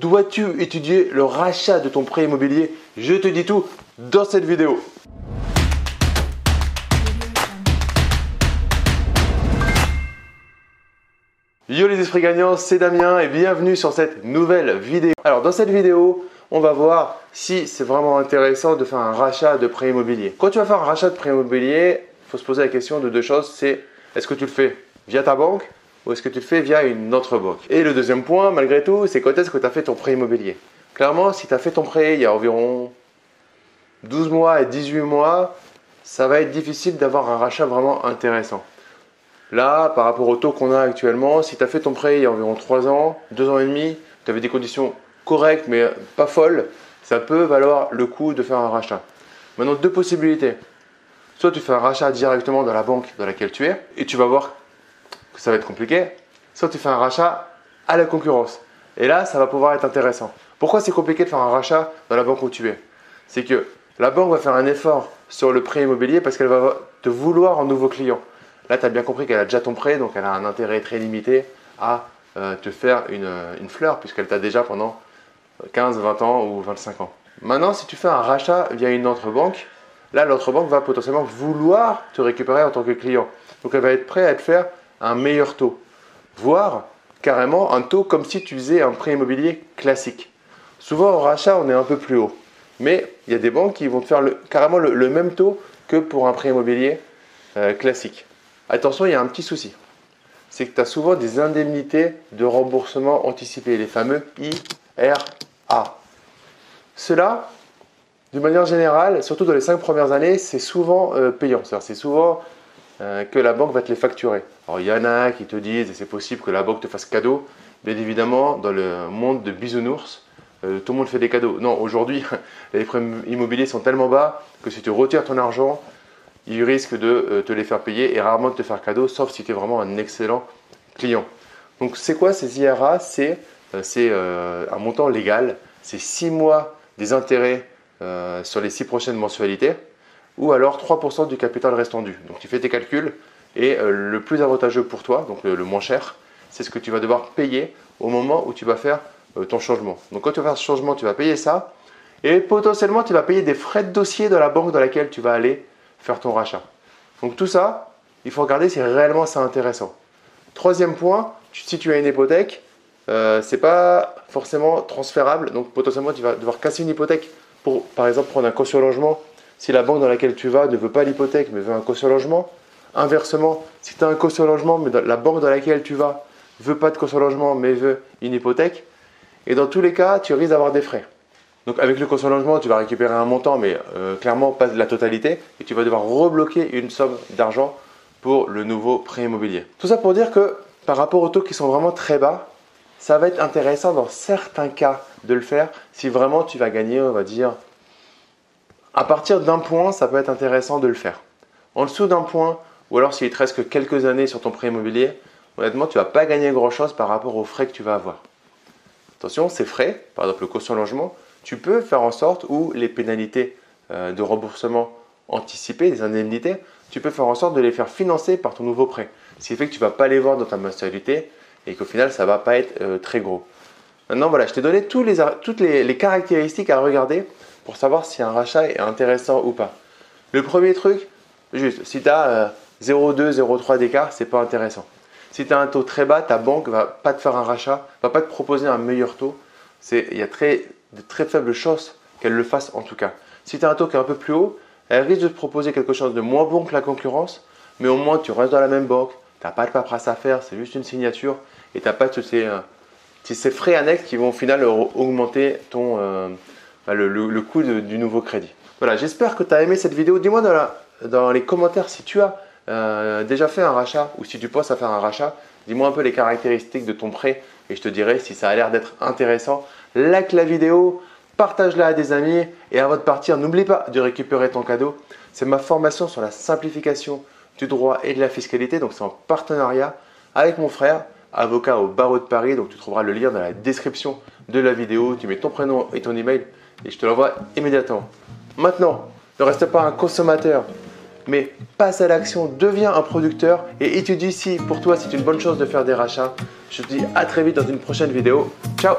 Dois-tu étudier le rachat de ton prêt immobilier? Je te dis tout dans cette vidéo. Yo les esprits gagnants, c'est Damien et bienvenue sur cette nouvelle vidéo. Alors dans cette vidéo, on va voir si c'est vraiment intéressant de faire un rachat de prêt immobilier. Quand tu vas faire un rachat de prêt immobilier, il faut se poser la question de deux choses, c'est est-ce que tu le fais via ta banque ou est-ce que tu le fais via une autre banque? Et le deuxième point, malgré tout, c'est quand est-ce que tu as fait ton prêt immobilier? Clairement, si tu as fait ton prêt il y a environ 12 mois et 18 mois, ça va être difficile d'avoir un rachat vraiment intéressant. Là, par rapport au taux qu'on a actuellement, si tu as fait ton prêt il y a environ 3 ans, 2 ans et demi, tu avais des conditions correctes mais pas folles, ça peut valoir le coup de faire un rachat. Maintenant, deux possibilités. Soit tu fais un rachat directement dans la banque dans laquelle tu es et tu vas voir ça va être compliqué, soit tu fais un rachat à la concurrence. Et là, ça va pouvoir être intéressant. Pourquoi c'est compliqué de faire un rachat dans la banque où tu es? C'est que la banque va faire un effort sur le prêt immobilier parce qu'elle va te vouloir en nouveau client. Là, tu as bien compris qu'elle a déjà ton prêt, donc elle a un intérêt très limité à euh, te faire une, une fleur puisqu'elle t'a déjà pendant 15, 20 ans ou 25 ans. Maintenant, si tu fais un rachat via une autre banque, là, l'autre banque va potentiellement vouloir te récupérer en tant que client. Donc, elle va être prête à te faire un meilleur taux, voire carrément un taux comme si tu faisais un prêt immobilier classique. Souvent au rachat, on est un peu plus haut, mais il y a des banques qui vont te faire carrément le, même taux que pour un prêt immobilier euh, classique. Attention, il y a un petit souci. C'est que tu as souvent des indemnités de remboursement anticipé, les fameux IRA. Cela, d'une manière générale, surtout dans les cinq premières années, c'est souvent euh, payant. C'est souvent euh, que la banque va te les facturer. Alors il y en a qui te disent, c'est possible que la banque te fasse cadeau, bien évidemment, dans le monde de bisounours, euh, tout le monde fait des cadeaux. Non, aujourd'hui, les prêts immobiliers sont tellement bas que si tu retires ton argent, ils risquent de euh, te les faire payer et rarement de te faire cadeau, sauf si tu es vraiment un excellent client. Donc c'est quoi ces IRA C'est un montant légal, c'est 6 mois des intérêts sur les 6 prochaines mensualités ou alors 3% du capital restant dû. Donc tu fais tes calculs et euh, le plus avantageux pour toi, donc le, moins cher, c'est ce que tu vas devoir payer au moment où tu vas faire euh, ton changement. Donc quand tu vas faire ce changement, tu vas payer ça et potentiellement tu vas payer des frais de dossier dans la banque dans laquelle tu vas aller faire ton rachat. Donc tout ça, il faut regarder si réellement c'est intéressant. Troisième point, si tu as une hypothèque, euh, c'est pas forcément transférable. Donc potentiellement tu vas devoir casser une hypothèque pour par exemple prendre un caution logement si la banque dans laquelle tu vas ne veut pas l'hypothèque mais veut un caution logement. Inversement, si tu as un caution logement mais la banque dans laquelle tu vas veut pas de caution logement mais veut une hypothèque, et dans tous les cas, tu risques d'avoir des frais. Donc avec le caution logement, tu vas récupérer un montant mais euh, clairement pas la totalité et tu vas devoir rebloquer une somme d'argent pour le nouveau prêt immobilier. Tout ça pour dire que par rapport aux taux qui sont vraiment très bas, ça va être intéressant dans certains cas de le faire si vraiment tu vas gagner, on va dire, à partir d'un point, ça peut être intéressant de le faire. En dessous d'un point, ou alors s'il te reste que quelques années sur ton prêt immobilier, honnêtement, tu ne vas pas gagner grand-chose par rapport aux frais que tu vas avoir. Attention, ces frais, par exemple le caution logement, tu peux faire en sorte, ou les pénalités euh, de remboursement anticipé, les indemnités, tu peux faire en sorte de les faire financer par ton nouveau prêt. Ce qui fait que tu ne vas pas les voir dans ta mensualité et qu'au final, ça ne va pas être euh, très gros. Maintenant, voilà, je t'ai donné toutes les caractéristiques à regarder pour savoir si un rachat est intéressant ou pas. Le premier truc, juste, si tu as 0,2, 0,3 d'écart, c'est pas intéressant. Si tu as un taux très bas, ta banque va pas te faire un rachat, va pas te proposer un meilleur taux. Il y a très, de très faibles chances qu'elle le fasse en tout cas. Si tu as un taux qui est un peu plus haut, elle risque de te proposer quelque chose de moins bon que la concurrence, mais au moins tu restes dans la même banque, tu n'as pas de paperasse à faire, c'est juste une signature et tu n'as pas tous ces, euh, ces, frais annexes qui vont au final augmenter ton, euh, le, coût du nouveau crédit. Voilà, j'espère que tu as aimé cette vidéo. Dis-moi dans, les commentaires si tu as euh, déjà fait un rachat ou si tu penses à faire un rachat. Dis-moi un peu les caractéristiques de ton prêt et je te dirai si ça a l'air d'être intéressant. Like la vidéo, partage-la à des amis et avant de partir, n'oublie pas de récupérer ton cadeau. C'est ma formation sur la simplification du droit et de la fiscalité. Donc c'est en partenariat avec mon frère, avocat au barreau de Paris. Donc tu trouveras le lien dans la description de la vidéo. Tu mets ton prénom et ton email et je te l'envoie immédiatement. Maintenant, ne reste pas un consommateur, mais passe à l'action, deviens un producteur et étudie si pour toi c'est une bonne chose de faire des rachats. Je te dis à très vite dans une prochaine vidéo. Ciao